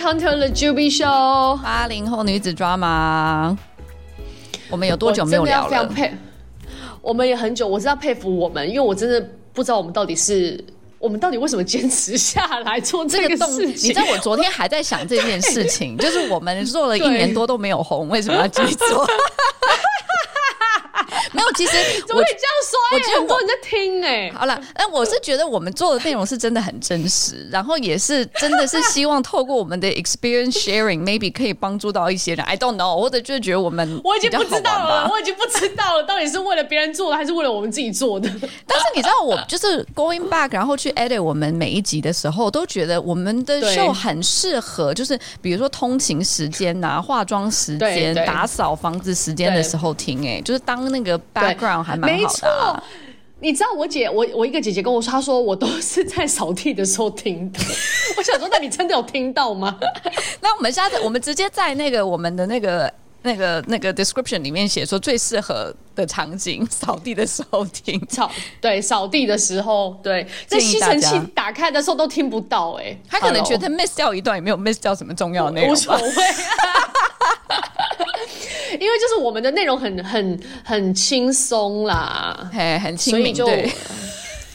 Welcome to the Juby Show，八零后女子 drama。我们有多久没有聊了？我们也很久，我是要佩服我们，因为我真的不知道我们到底是我们到底为什么坚持下来做这个事情。你知道我昨天还在想这件事情，就是我们做了一年多都没有红，为什么要继续做？其实 怎么可以这样说？我觉得很多人在听哎、欸。好了，但我是觉得我们做的内容是真的很真实，然后也是真的是希望透过我们的 experience sharing，maybe 可以帮助到一些人。I don't know，或者就是觉得我们我已经不知道了，我已经不知道了，到底是为了别人做的，还是为了我们自己做的？但是你知道，我就是 going back，然后去 edit 我们每一集的时候，都觉得我们的 show 很适合，就是比如说通勤时间呐、啊、化妆时间、打扫房子时间的时候听、欸。哎，就是当那个。Background 还蛮好的，啊，没错。你知道我姐，我我一个姐姐跟我说，她说我都是在扫地的时候听的。我想说，那你真的有听到吗？那我们下次我们直接在那个我们的那个那个那个 description 里面写说最适合的场景，扫地的时候听。扫对，扫地的时候，对，在吸尘器打开的时候都听不到，欸。哎，他可能觉得 miss 掉一段，也没有 miss 掉什么重要的内容，无所谓。因为就是我们的内容很很很轻松啦，嘿，很轻松，对，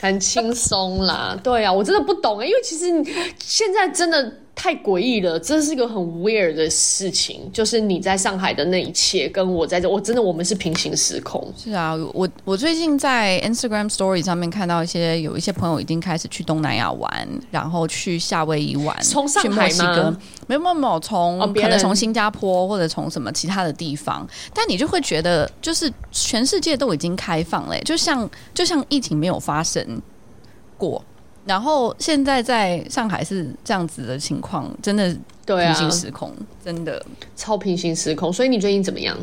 很轻松啦，对啊，我真的不懂，因为其实现在真的。太诡异了，这是一个很 weird 的事情。就是你在上海的那一切，跟我在这，我真的我们是平行时空。是啊，我我最近在 Instagram Story 上面看到一些有一些朋友已经开始去东南亚玩，然后去夏威夷玩，从上海去墨西哥，没有没有没有，从、哦、可能从新加坡或者从什么其他的地方，但你就会觉得，就是全世界都已经开放了，就像就像疫情没有发生过。然后现在在上海是这样子的情况，真的平行时空，啊、真的超平行时空。所以你最近怎么样？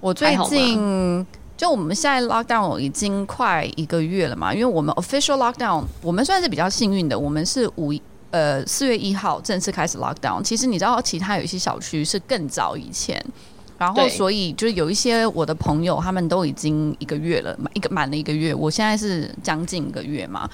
我最近就我们现在 lockdown 已经快一个月了嘛，因为我们 official lockdown 我们算是比较幸运的，我们是五呃四月一号正式开始 lockdown。其实你知道，其他有一些小区是更早以前，然后所以就是有一些我的朋友他们都已经一个月了，一个满了一个月，我现在是将近一个月嘛。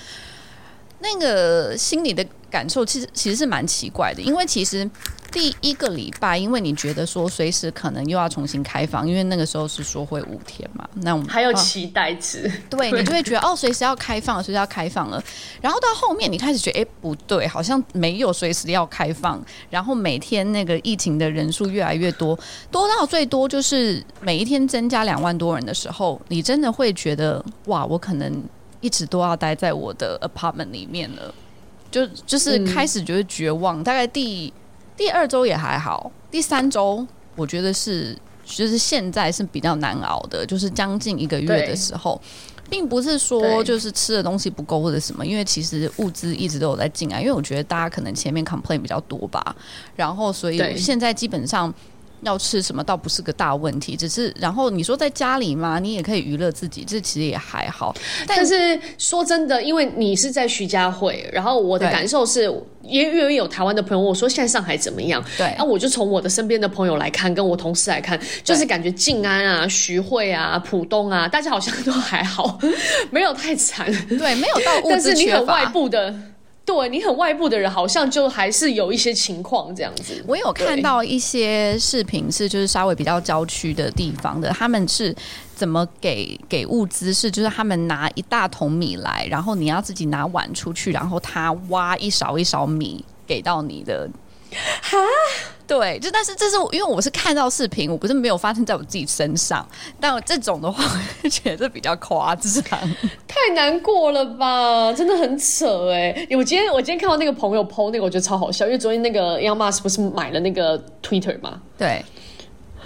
那个心里的感受其实其实是蛮奇怪的，因为其实第一个礼拜，因为你觉得说随时可能又要重新开放，因为那个时候是说会五天嘛，那我们 还有期待值，对，你就会觉得哦，随时要开放，随时要开放了。然后到后面你开始觉得，哎，不对，好像没有随时要开放。然后每天那个疫情的人数越来越多，多到最多就是每一天增加两万多人的时候，你真的会觉得哇，我可能。一直都要待在我的 apartment 里面了，就就是开始觉得绝望。嗯、大概第第二周也还好，第三周我觉得是就是现在是比较难熬的，就是将近一个月的时候，并不是说就是吃的东西不够或者什么，因为其实物资一直都有在进来。因为我觉得大家可能前面 complain 比较多吧，然后所以现在基本上。要吃什么倒不是个大问题，只是然后你说在家里嘛，你也可以娱乐自己，这其实也还好。但是说真的，因为你是在徐家汇，然后我的感受是，因为有台湾的朋友，我说现在上海怎么样？对，那我就从我的身边的朋友来看，跟我同事来看，就是感觉静安啊、徐汇啊、浦东啊，大家好像都还好，没有太惨。对，没有到物资缺乏。但是你很外部的。对，你很外部的人，好像就还是有一些情况这样子。我有看到一些视频，是就是稍微比较郊区的地方的，他们是怎么给给物资？是就是他们拿一大桶米来，然后你要自己拿碗出去，然后他挖一勺一勺米给到你的。哈，对，就但是这是因为我是看到视频，我不是没有发生在我自己身上。但我这种的话，我觉得比较夸张，太难过了吧？真的很扯哎！我今天我今天看到那个朋友 PO 那个，我觉得超好笑，因为昨天那个 Elon Musk 不是买了那个 Twitter 吗？对。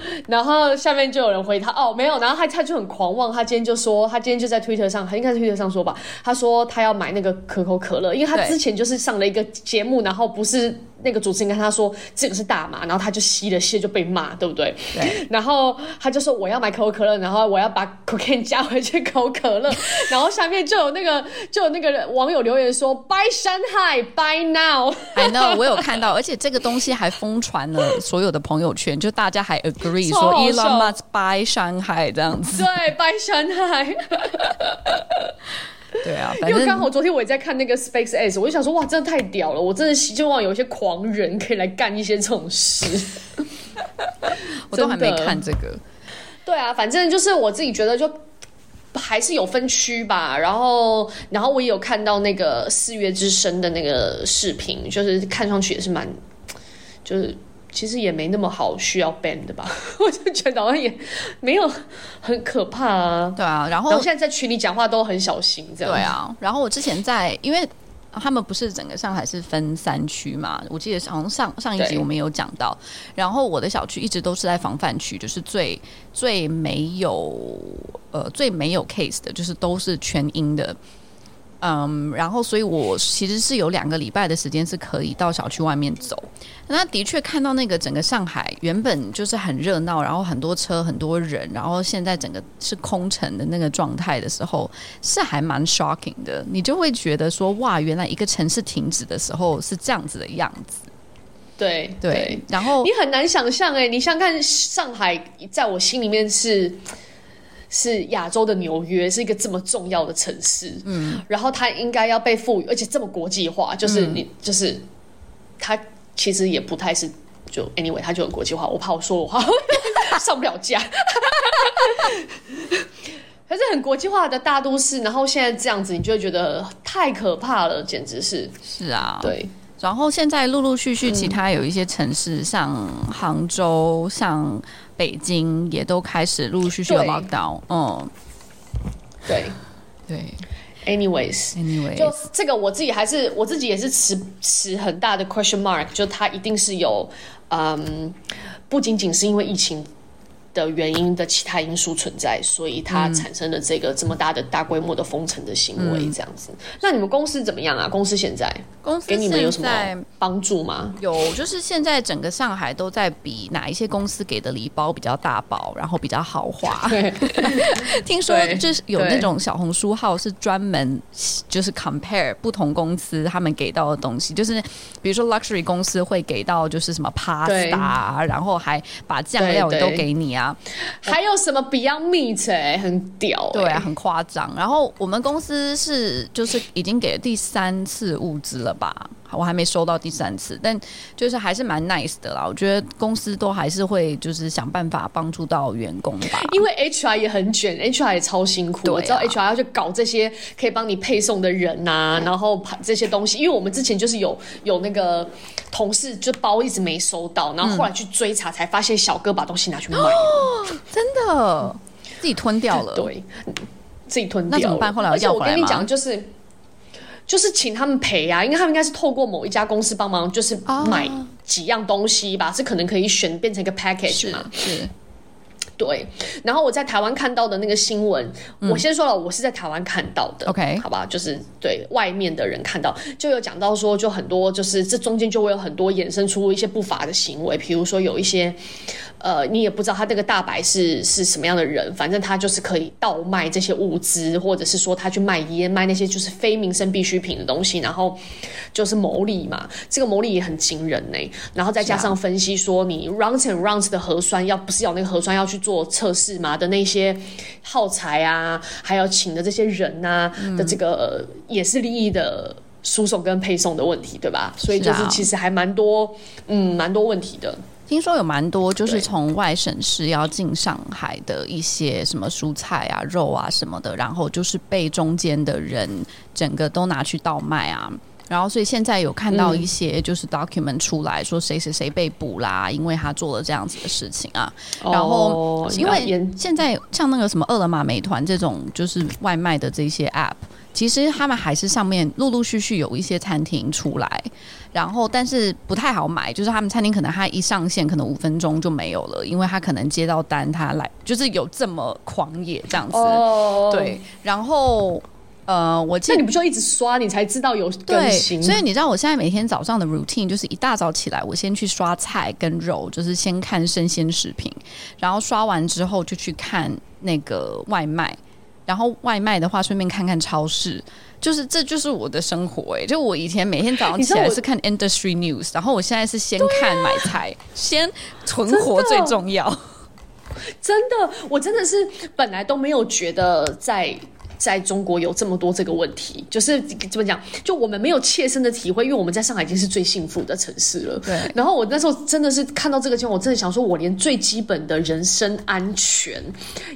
然后下面就有人回他哦，没有，然后他他就很狂妄，他今天就说他今天就在推特上，他应该是推特上说吧，他说他要买那个可口可乐，因为他之前就是上了一个节目，然后不是那个主持人跟他说这个是大麻，然后他就吸了吸就被骂，对不对？对。然后他就说我要买可口可乐，然后我要把 cocaine 加回去可口可乐，然后下面就有那个就有那个网友留言说 Buy Shanghai Buy now。I know 我有看到，而且这个东西还疯传了所有的朋友圈，就大家还 agree。说 Elon Musk buy Shanghai 这样子，对，buy Shanghai。对啊，因为刚好昨天我也在看那个 SpaceX，我就想说哇，真的太屌了！我真的希望有一些狂人可以来干一些这种事。我都还没看这个。对啊，反正就是我自己觉得就还是有分区吧。然后，然后我也有看到那个四月之声的那个视频，就是看上去也是蛮，就是。其实也没那么好需要 ban 的吧，我就觉得好像也没有很可怕啊。对啊，然后，然后现在在群里讲话都很小心，这样。对啊，然后我之前在，因为他们不是整个上海是分三区嘛，我记得好像上上一集我们有讲到。然后我的小区一直都是在防范区，就是最最没有呃最没有 case 的，就是都是全阴的。嗯，然后所以，我其实是有两个礼拜的时间是可以到小区外面走。那的确看到那个整个上海原本就是很热闹，然后很多车、很多人，然后现在整个是空城的那个状态的时候，是还蛮 shocking 的。你就会觉得说，哇，原来一个城市停止的时候是这样子的样子。对对，然后你很难想象哎，你想看上海，在我心里面是。是亚洲的纽约，是一个这么重要的城市，嗯，然后它应该要被赋予，而且这么国际化，就是你，嗯、就是它其实也不太是，就 anyway，它就很国际化。我怕我说我话 上不了架，可是很国际化的大都市，然后现在这样子，你就会觉得太可怕了，简直是。是啊，对。然后现在陆陆续续，其他有一些城市，嗯、像杭州、像北京，也都开始陆陆续续有 lockdown。嗯，对对。Anyways，Anyways，就这个我自己还是我自己也是持持很大的 question mark，就它一定是有，嗯，不仅仅是因为疫情。的原因的其他因素存在，所以它产生了这个这么大的大规模的封城的行为，这样子。嗯、那你们公司怎么样啊？公司现在公司给你们有什么帮助吗？有，就是现在整个上海都在比哪一些公司给的礼包比较大包，然后比较豪华。听说就是有那种小红书号是专门就是 compare 不同公司他们给到的东西，就是比如说 luxury 公司会给到就是什么 pasta，然后还把酱料都给你啊。还有什么 Beyond Meat 哎、欸，很屌、欸，对啊，很夸张。然后我们公司是就是已经给了第三次物资了吧？我还没收到第三次，但就是还是蛮 nice 的啦。我觉得公司都还是会就是想办法帮助到员工吧。因为 HR 也很卷，HR 也超辛苦。我知道 HR 要去搞这些可以帮你配送的人呐、啊，然后这些东西。因为我们之前就是有有那个同事就包一直没收到，然后后来去追查才发现小哥把东西拿去卖了，哦、真的自己吞掉了。对，自己吞掉了。那怎么办？后来要要回来？我跟你讲，就是。就是请他们赔呀、啊，因为他们应该是透过某一家公司帮忙，就是买几样东西吧，这、oh. 可能可以选变成一个 package 嘛。是。是对，然后我在台湾看到的那个新闻，嗯、我先说了，我是在台湾看到的，OK，好吧，就是对外面的人看到，就有讲到说，就很多，就是这中间就会有很多衍生出一些不法的行为，比如说有一些，呃，你也不知道他这个大白是是什么样的人，反正他就是可以倒卖这些物资，或者是说他去卖烟，卖那些就是非民生必需品的东西，然后就是牟利嘛，这个牟利也很惊人呢。然后再加上分析说，你 rounds and rounds 的核酸要不是有那个核酸要去做。测试嘛的那些耗材啊，还有请的这些人啊的这个也是利益的输送跟配送的问题，对吧？所以就是其实还蛮多，嗯，蛮多问题的。听说有蛮多就是从外省市要进上海的一些什么蔬菜啊、肉啊什么的，然后就是被中间的人整个都拿去倒卖啊。然后，所以现在有看到一些就是 document 出来说谁谁谁被捕啦，因为他做了这样子的事情啊。然后，因为现在像那个什么饿了么、美团这种就是外卖的这些 app，其实他们还是上面陆陆续续有一些餐厅出来，然后但是不太好买，就是他们餐厅可能他一上线可能五分钟就没有了，因为他可能接到单他来就是有这么狂野这样子。对，然后。呃，我记得那你不就一直刷，你才知道有更新？对，所以你知道我现在每天早上的 routine 就是一大早起来，我先去刷菜跟肉，就是先看生鲜食品，然后刷完之后就去看那个外卖，然后外卖的话顺便看看超市，就是这就是我的生活哎、欸。就我以前每天早上起来是看 industry news，然后我现在是先看买菜，啊、先存活最重要。真的，我真的是本来都没有觉得在。在中国有这么多这个问题，就是怎么讲，就我们没有切身的体会，因为我们在上海已经是最幸福的城市了。对。然后我那时候真的是看到这个情况，我真的想说，我连最基本的人身安全，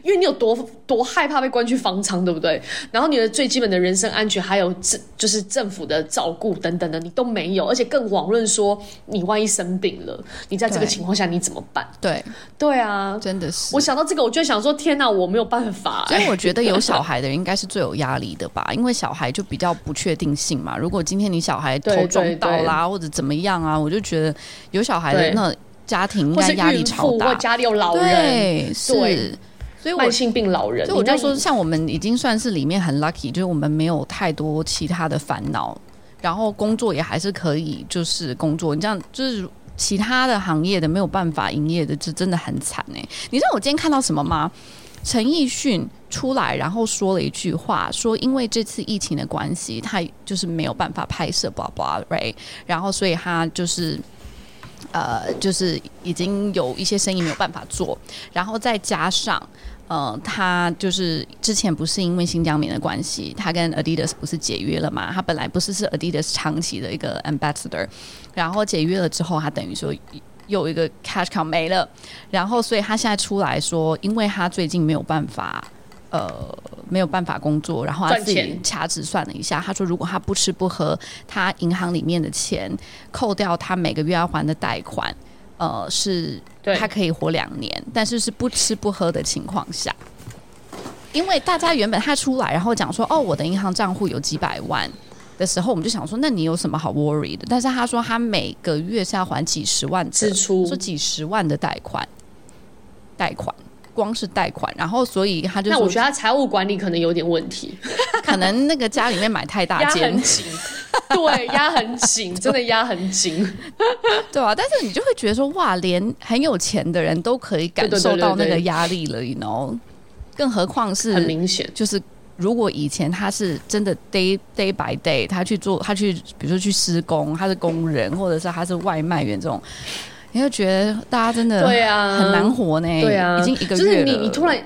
因为你有多多害怕被关去方舱，对不对？然后你的最基本的人身安全，还有政就是政府的照顾等等的，你都没有，而且更遑论说你万一生病了，你在这个情况下你怎么办？对，对啊，真的是。我想到这个，我就想说，天哪，我没有办法、欸。所以我觉得有小孩的人应该是最有压力的吧，因为小孩就比较不确定性嘛。如果今天你小孩头撞到啦，或者怎么样啊，我就觉得有小孩的那家庭应该压力超大，或家里有老人，对，是。所以我，慢性病老人，所以我就说，像我们已经算是里面很 lucky，就是我们没有太多其他的烦恼，然后工作也还是可以，就是工作。你这样就是。其他的行业的没有办法营业的，这真的很惨哎！你知道我今天看到什么吗？陈奕迅出来，然后说了一句话，说因为这次疫情的关系，他就是没有办法拍摄，blah blah right，然后所以他就是呃，就是已经有一些生意没有办法做，然后再加上。呃，他就是之前不是因为新疆棉的关系，他跟 Adidas 不是解约了嘛？他本来不是是 Adidas 长期的一个 ambassador，然后解约了之后，他等于说有一个 cash cow 没了，然后所以他现在出来说，因为他最近没有办法，呃，没有办法工作，然后他自己掐指算了一下，他说如果他不吃不喝，他银行里面的钱扣掉他每个月要还的贷款。呃，是他可以活两年，但是是不吃不喝的情况下，因为大家原本他出来，然后讲说，哦，我的银行账户有几百万的时候，我们就想说，那你有什么好 worry 的？但是他说他每个月是要还几十万支出，说几十万的贷款，贷款光是贷款，然后所以他就，那我觉得他财务管理可能有点问题，可能那个家里面买太大间。对，压很紧，真的压很紧，对啊，但是你就会觉得说，哇，连很有钱的人都可以感受到那个压力了，you know？更何况是很明显，就是如果以前他是真的 day day by day，他去做，他去，比如说去施工，他是工人，或者是他是外卖员这种，你就觉得大家真的对啊，很难活呢，对啊，已经一个就是你你突然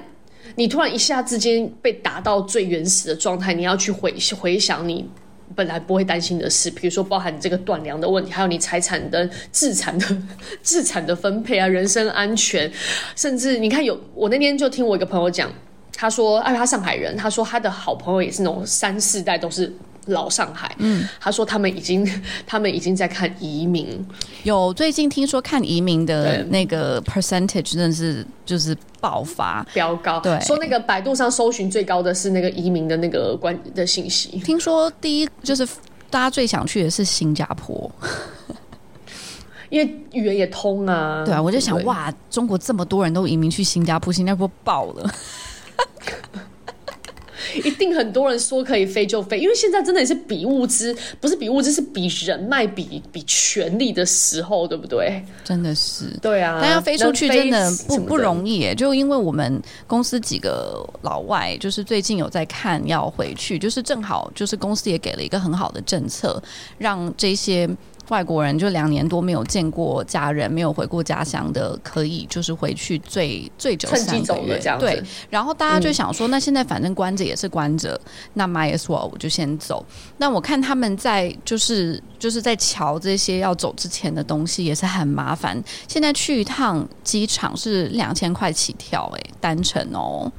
你突然一下之间被打到最原始的状态，你要去回回想你。本来不会担心的事，比如说包含你这个断粮的问题，还有你财产的资产的 资产的分配啊，人身安全，甚至你看有我那天就听我一个朋友讲，他说，哎，他上海人，他说他的好朋友也是那种三四代都是老上海，嗯，他说他们已经 他们已经在看移民，有最近听说看移民的那个 percentage 真的是就是。爆发飙高，对，说那个百度上搜寻最高的是那个移民的那个关的信息。听说第一就是大家最想去的是新加坡，因为语言也通啊。对啊，我就想哇，中国这么多人都移民去新加坡，新加坡爆了。一定很多人说可以飞就飞，因为现在真的也是比物资，不是比物资，是比人脉、比比权力的时候，对不对？真的是，对啊。但要飞出去真的不不容易耶，就因为我们公司几个老外，就是最近有在看要回去，就是正好就是公司也给了一个很好的政策，让这些。外国人就两年多没有见过家人，没有回过家乡的，可以就是回去最最久三个月这样。对，然后大家就想说，嗯、那现在反正关着也是关着，那 might as well 我就先走。那我看他们在就是就是在瞧这些要走之前的东西也是很麻烦。现在去一趟机场是两千块起跳，哎，单程哦，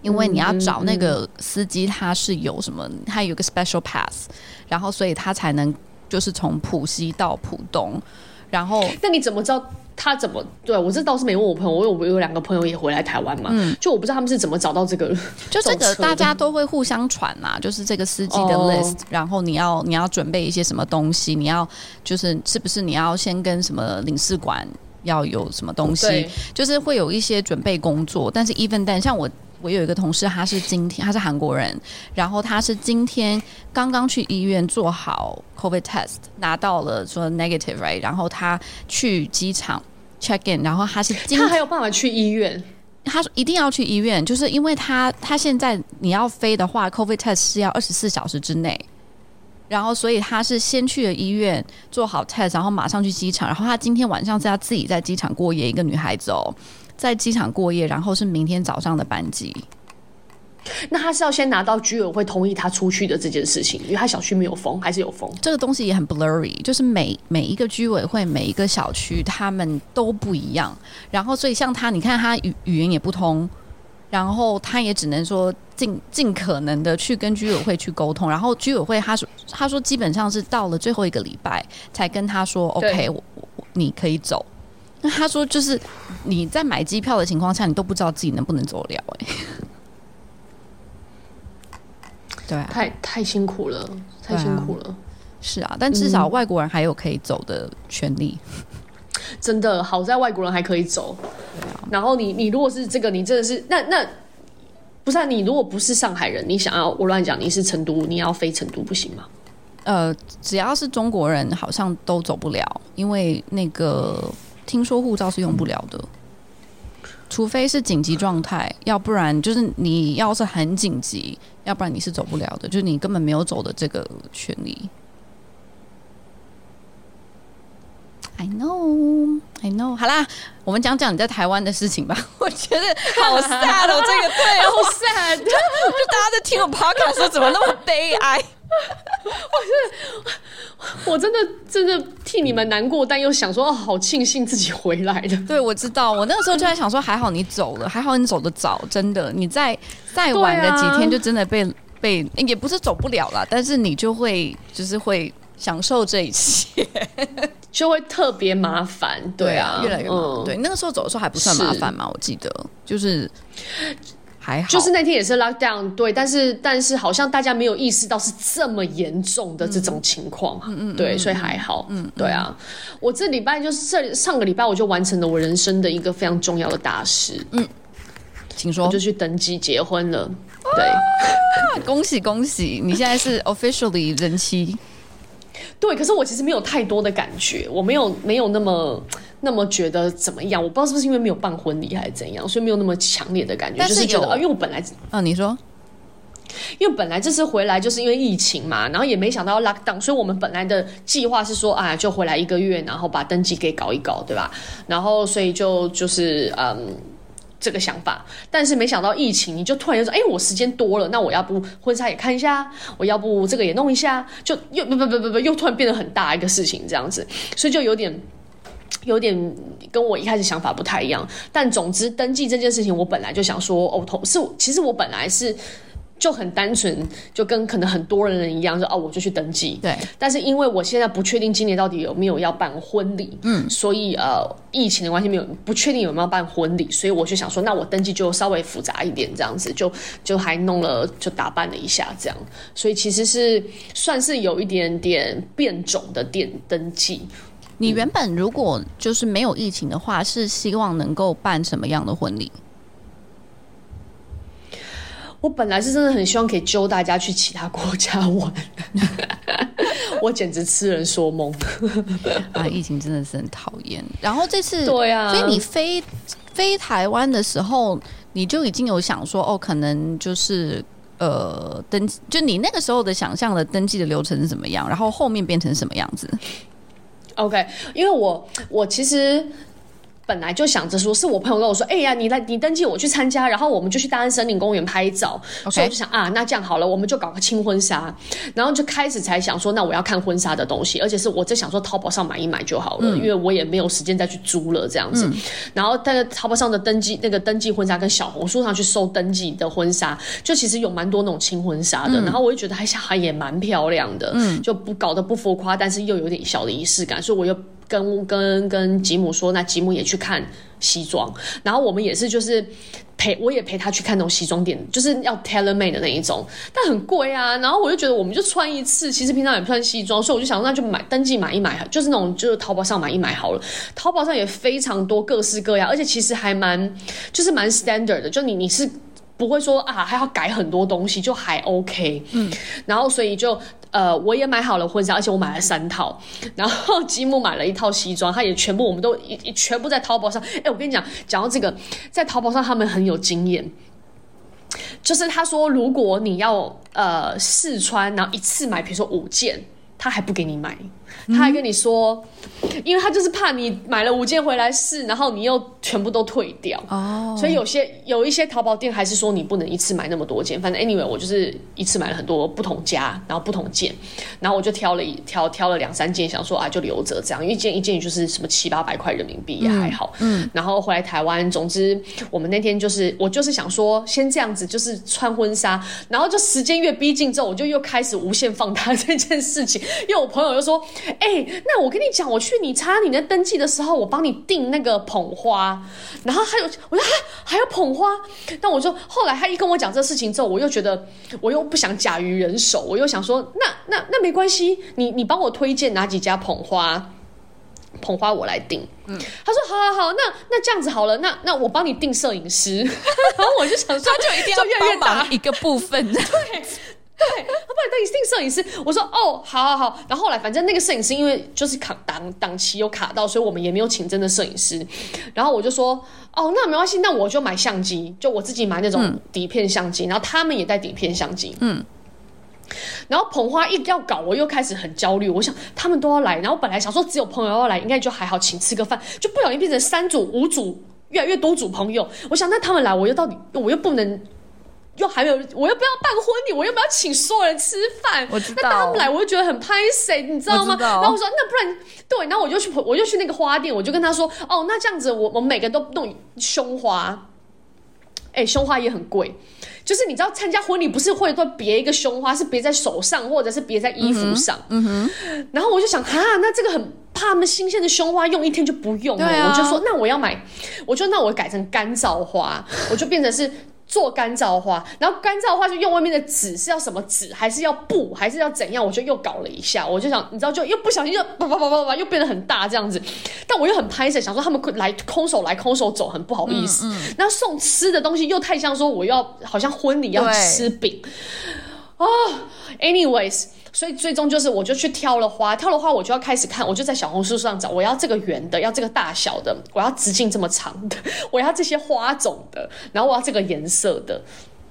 因为你要找那个司机，他是有什么，他有个 special pass，然后所以他才能。就是从浦西到浦东，然后那你怎么知道他怎么？对我这倒是没问我朋友，我有我有两个朋友也回来台湾嘛，嗯，就我不知道他们是怎么找到这个，就这个大家都会互相传嘛，就是这个司机的 list，哦，然后你要你要准备一些什么东西，你要就是是不是你要先跟什么领事馆要有什么东西，就是会有一些准备工作，但是 even then 像我。我有一个同事，他是今天他是韩国人，然后他是今天刚刚去医院做好 COVID test，拿到了说 negative right，然后他去机场 check in，然后他是今天他还有办法去医院，他说一定要去医院，就是因为他他现在你要飞的话，COVID test 是要二十四小时之内，然后所以他是先去了医院做好 test，然后马上去机场，然后他今天晚上是要自己在机场过夜，一个女孩子哦。在机场过夜，然后是明天早上的班机。那他是要先拿到居委会同意他出去的这件事情，因为他小区没有封，还是有封。这个东西也很 blurry，就是每每一个居委会、每一个小区，他们都不一样。然后，所以像他，你看他语语言也不通，然后他也只能说尽尽可能的去跟居委会去沟通。然后居委会他说他说基本上是到了最后一个礼拜才跟他说 OK，我我你可以走。那他说就是你在买机票的情况下，你都不知道自己能不能走了哎、欸。对啊，太太辛苦了，太辛苦了。啊是啊，但至少外国人还有可以走的权利。嗯、真的好在外国人还可以走。啊、然后你你如果是这个，你真的是那那不是、啊、你如果不是上海人，你想要我乱讲，你是成都，你要飞成都不行吗？呃，只要是中国人，好像都走不了，因为那个听说护照是用不了的。除非是紧急状态，要不然就是你要是很紧急，要不然你是走不了的，就是你根本没有走的这个权利。I know, I know。好啦，我们讲讲你在台湾的事情吧。我觉得好 sad 哦，这个对，好 sad。就大家在听我 podcast 说怎么那么悲哀。我是，我真的真的替你们难过，但又想说，哦，好庆幸自己回来了。对，我知道，我那个时候就在想说，还好你走了，还好你走得早，真的，你再再晚的几天，就真的被、啊、被也不是走不了了，但是你就会就是会享受这一切，就会特别麻烦。对啊，越来越麻烦。嗯、对，那个时候走的时候还不算麻烦嘛，我记得就是。还好，就是那天也是 lockdown，对，但是但是好像大家没有意识到是这么严重的这种情况，嗯嗯，对，所以还好，嗯，对啊，我这礼拜就是这上个礼拜我就完成了我人生的一个非常重要的大事，嗯，请说，我就去登记结婚了，对，啊、恭喜恭喜，你现在是 officially 人妻。对，可是我其实没有太多的感觉，我没有没有那么那么觉得怎么样，我不知道是不是因为没有办婚礼还是怎样，所以没有那么强烈的感觉，但是就是觉得啊，因为我本来啊，你说，因为本来这次回来就是因为疫情嘛，然后也没想到要 lock down，所以我们本来的计划是说啊，就回来一个月，然后把登记给搞一搞，对吧？然后所以就就是嗯。这个想法，但是没想到疫情，你就突然就说：“哎，我时间多了，那我要不婚纱也看一下，我要不这个也弄一下，就又不不不不不，又突然变得很大一个事情这样子，所以就有点 有点跟我一开始想法不太一样。但总之，登记这件事情，我本来就想说，哦，同是其实我本来是。”就很单纯，就跟可能很多人一样，说哦，我就去登记。对。但是因为我现在不确定今年到底有没有要办婚礼，嗯，所以呃，疫情的关系没有不确定有没有办婚礼，所以我就想说，那我登记就稍微复杂一点，这样子就就还弄了，就打扮了一下，这样。所以其实是算是有一点点变种的店登记。你原本如果就是没有疫情的话，是希望能够办什么样的婚礼？我本来是真的很希望可以揪大家去其他国家玩，我简直痴人说梦 啊！疫情真的是很讨厌。然后这次对啊，所以你飞飞台湾的时候，你就已经有想说哦，可能就是呃登，就你那个时候的想象的登记的流程是怎么样？然后后面变成什么样子？OK，因为我我其实。本来就想着说，是我朋友跟我说：“哎呀，你来，你登记，我去参加，然后我们就去大安森林公园拍照。”所以我就想啊，那这样好了，我们就搞个轻婚纱，然后就开始才想说，那我要看婚纱的东西，而且是我在想说，淘宝上买一买就好了，嗯、因为我也没有时间再去租了这样子。嗯、然后在淘宝上的登记那个登记婚纱，跟小红书上去搜登记的婚纱，就其实有蛮多那种轻婚纱的。嗯、然后我就觉得还还也蛮漂亮的，嗯，就不搞得不浮夸，但是又有点小的仪式感，所以我又。跟跟跟吉姆说，那吉姆也去看西装，然后我们也是就是陪，我也陪他去看那种西装店，就是要 tailor made 的那一种，但很贵啊。然后我就觉得，我们就穿一次，其实平常也不穿西装，所以我就想，那就买登记买一买，就是那种就是淘宝上买一买好了。淘宝上也非常多各式各样，而且其实还蛮就是蛮 standard 的，就你你是不会说啊还要改很多东西，就还 OK。嗯，然后所以就。呃，我也买好了婚纱，而且我买了三套。然后积木买了一套西装，他也全部，我们都一全部在淘宝上。哎，我跟你讲，讲到这个，在淘宝上他们很有经验，就是他说，如果你要呃试穿，然后一次买，比如说五件，他还不给你买，他还跟你说，因为他就是怕你买了五件回来试，然后你又全部都退掉哦，所以有些有一些淘宝店还是说你不能一次买那么多件。反正 anyway，我就是一次买了很多不同家，然后不同件，然后我就挑了一挑挑了两三件，想说啊就留着这样，因为一件一件就是什么七八百块人民币也还好。嗯，然后回来台湾，总之我们那天就是我就是想说先这样子，就是穿婚纱，然后就时间越逼近之后，我就又开始无限放大 这件事情，因为我朋友就说。哎、欸，那我跟你讲，我去你查你的登记的时候，我帮你订那个捧花，然后还有，我说还还有捧花，但我就后来他一跟我讲这事情之后，我又觉得我又不想假于人手，我又想说，那那那没关系，你你帮我推荐哪几家捧花，捧花我来订。嗯，他说好好好，那那这样子好了，那那我帮你订摄影师，然后我就想说，他就一定要帮忙一个部分，对。对，他帮你定摄影师，我说哦，好好好。然后后来反正那个摄影师因为就是卡档档期有卡到，所以我们也没有请真的摄影师。然后我就说哦，那没关系，那我就买相机，就我自己买那种底片相机。嗯、然后他们也带底片相机，嗯。然后捧花一要搞，我又开始很焦虑。我想他们都要来，然后本来想说只有朋友要来，应该就还好，请吃个饭，就不小心变成三组、五组，越来越多组朋友。我想那他们来，我又到底我又不能。又还没有，我又不要办婚礼，我又不要请所有人吃饭。我知道。那他们来，我就觉得很拍谁，你知道吗？然后我说，那不然对，然后我就去，我就去那个花店，我就跟他说，哦，那这样子我，我每个人都弄胸花。哎、欸，胸花也很贵，就是你知道参加婚礼不是会都别一个胸花，是别在手上或者是别在衣服上。嗯哼。然后我就想，哈，那这个很怕他们新鲜的胸花用一天就不用了。啊、我就说，那我要买，我就那我改成干燥花，我就变成是。做干燥花，然后干燥花就用外面的纸，是要什么纸，还是要布，还是要怎样？我就又搞了一下，我就想，你知道，就又不小心又叭叭叭叭叭，又变得很大这样子。但我又很拍手，想说他们来空手来空手走，很不好意思。那、嗯嗯、送吃的东西又太像说我要好像婚礼要吃饼啊。Anyways。所以最终就是，我就去挑了花，挑了花我就要开始看，我就在小红书上找，我要这个圆的，要这个大小的，我要直径这么长的，我要这些花种的，然后我要这个颜色的，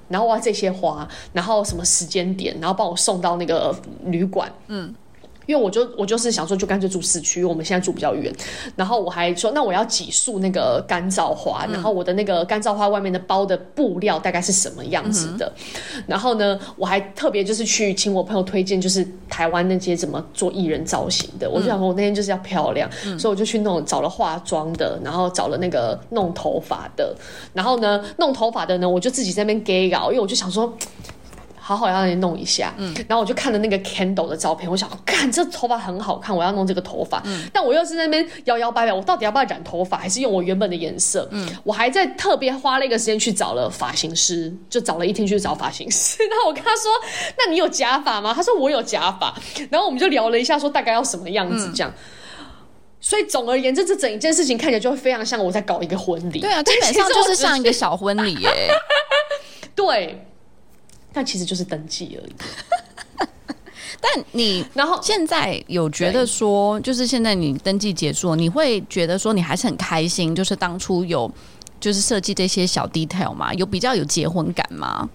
然后我要这些花，然后什么时间点，然后帮我送到那个旅馆，嗯。因为我就我就是想说，就干脆住市区，我们现在住比较远。然后我还说，那我要几束那个干燥花，嗯、然后我的那个干燥花外面的包的布料大概是什么样子的？嗯、然后呢，我还特别就是去请我朋友推荐，就是台湾那些怎么做艺人造型的。嗯、我就想说，我那天就是要漂亮，嗯、所以我就去弄找了化妆的，然后找了那个弄头发的，然后呢，弄头发的呢，我就自己在那边 gay 搞，因为我就想说。好好要让你弄一下，嗯，然后我就看了那个 Candle 的照片，我想，看这头发很好看，我要弄这个头发，嗯，但我又是在那边摇摇摆摆，我到底要不要染头发，还是用我原本的颜色？嗯，我还在特别花了一个时间去找了发型师，就找了一天去找发型师。然后我跟他说：“那你有假发吗？”他说：“我有假发。”然后我们就聊了一下，说大概要什么样子这样。嗯、所以总而言之，这整一件事情看起来就会非常像我在搞一个婚礼。对啊，基本上就是像一个 小婚礼耶。对。但其实就是登记而已。但你然后现在有觉得说，就是现在你登记结束，你会觉得说你还是很开心，就是当初有就是设计这些小 detail 吗？有比较有结婚感吗？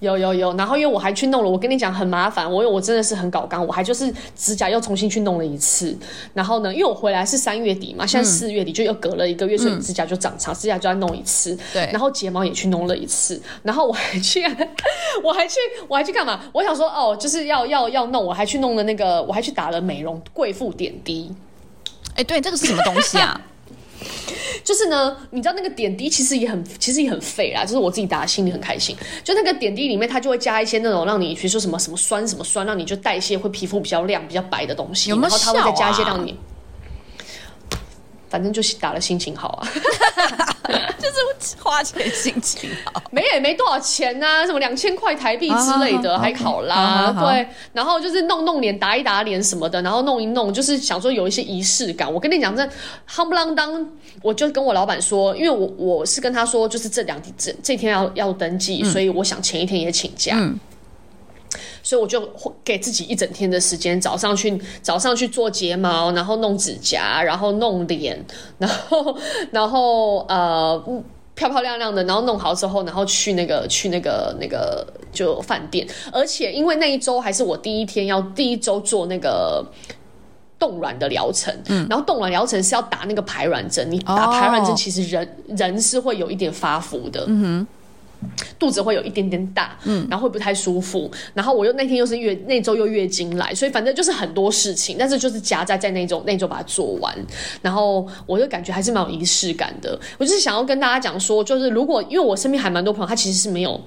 有有有，然后因为我还去弄了，我跟你讲很麻烦，我我真的是很搞刚，我还就是指甲又重新去弄了一次。然后呢，因为我回来是三月底嘛，现在四月底就又隔了一个月，所以指甲就长长，指甲就要弄一次。对，然后睫毛也去弄了一次，然后我还去，我还去，我还去干嘛？我想说哦，就是要要要弄，我还去弄了那个，我还去打了美容贵妇点滴。哎，对，这个是什么东西啊？就是呢，你知道那个点滴其实也很，其实也很废啦。就是我自己打的，心里很开心。就那个点滴里面，它就会加一些那种让你，比如说什么什么酸什么酸，让你就代谢会皮肤比较亮、比较白的东西。有没有效啊？然后它会再加一些让你。反正就是打了心情好啊，就是花钱心情好，没也没多少钱呐、啊，什么两千块台币之类的还好啦，对，然后就是弄弄脸打一打脸什么的，然后弄一弄，就是想说有一些仪式感。我跟你讲，这夯不啷当，我就跟我老板说，因为我我是跟他说，就是这两这这天要要登记，嗯、所以我想前一天也请假。嗯所以我就给自己一整天的时间，早上去早上去做睫毛，然后弄指甲，然后弄脸，然后然后呃漂漂亮亮的，然后弄好之后，然后去那个去那个那个就饭店，而且因为那一周还是我第一天要第一周做那个冻卵的疗程，嗯，然后冻卵疗程是要打那个排卵针，你打排卵针其实人、哦、人是会有一点发福的，嗯哼。肚子会有一点点大，嗯，然后会不太舒服，然后我又那天又是月那周又月经来，所以反正就是很多事情，但是就是夹在在那种那周把它做完，然后我就感觉还是蛮有仪式感的。我就是想要跟大家讲说，就是如果因为我身边还蛮多朋友，他其实是没有。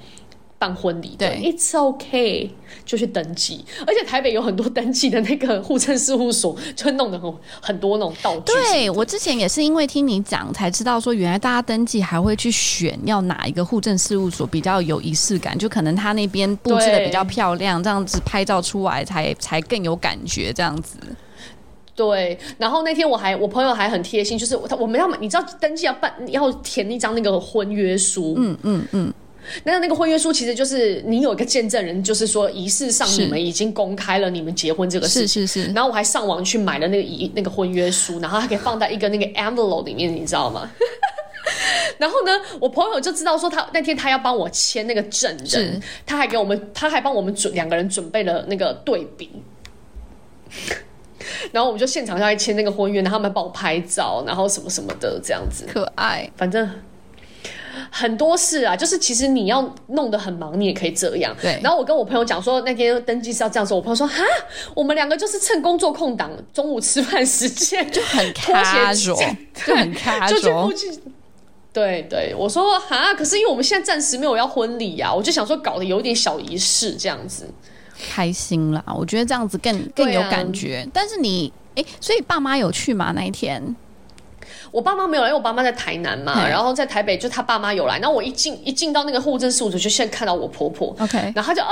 办婚礼，对，It's okay，就去登记。而且台北有很多登记的那个户政事务所，就会弄得很很多那种道具。对，我之前也是因为听你讲才知道，说原来大家登记还会去选要哪一个户政事务所比较有仪式感，就可能他那边布置的比较漂亮，这样子拍照出来才才更有感觉，这样子。对，然后那天我还我朋友还很贴心，就是他我们要你知道登记要办要填一张那个婚约书，嗯嗯嗯。那那个婚约书其实就是你有一个见证人，就是说仪式上你们已经公开了你们结婚这个事情。是是是。然后我还上网去买了那个仪那个婚约书，然后还可以放在一个那个 envelope 里面，你知道吗？然后呢，我朋友就知道说他那天他要帮我签那个证人，他还给我们他还帮我们准两个人准备了那个对比，然后我们就现场要签那个婚约，然后他们帮我拍照，然后什么什么的这样子，可爱，反正。很多事啊，就是其实你要弄得很忙，你也可以这样。对。然后我跟我朋友讲说，那天登记是要这样说。我朋友说：“哈，我们两个就是趁工作空档，中午吃饭时间 就很 casual，就很 casual，就去附近。”对对，我说：“哈，可是因为我们现在暂时没有要婚礼呀，我就想说搞得有点小仪式这样子，开心啦。我觉得这样子更更有感觉。啊、但是你哎，所以爸妈有去吗？那一天？”我爸妈没有来，因为我爸妈在台南嘛，然后在台北就他爸妈有来。然后我一进一进到那个户政事务所，就先看到我婆婆。OK，然后他就哦，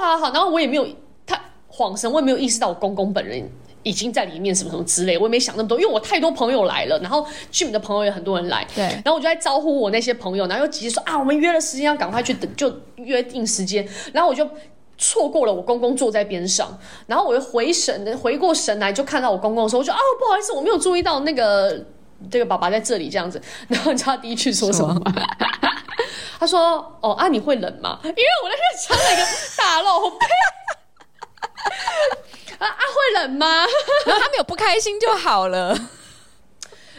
好好。然后我也没有他恍神，我也没有意识到我公公本人已经在里面什么什么之类，我也没想那么多，因为我太多朋友来了，然后 Jim 的朋友也很多人来。对，然后我就在招呼我那些朋友，然后又急着说啊，我们约了时间要赶快去等，就约定时间。然后我就错过了我公公坐在边上，然后我又回神回过神来，就看到我公公的时候，我就啊，不好意思，我没有注意到那个。这个爸爸在这里这样子，然后你知道他第一句说什么吗？他说：“哦啊，你会冷吗？因为我那天穿了一个大露背。啊啊，会冷吗？然后他没有不开心就好了。”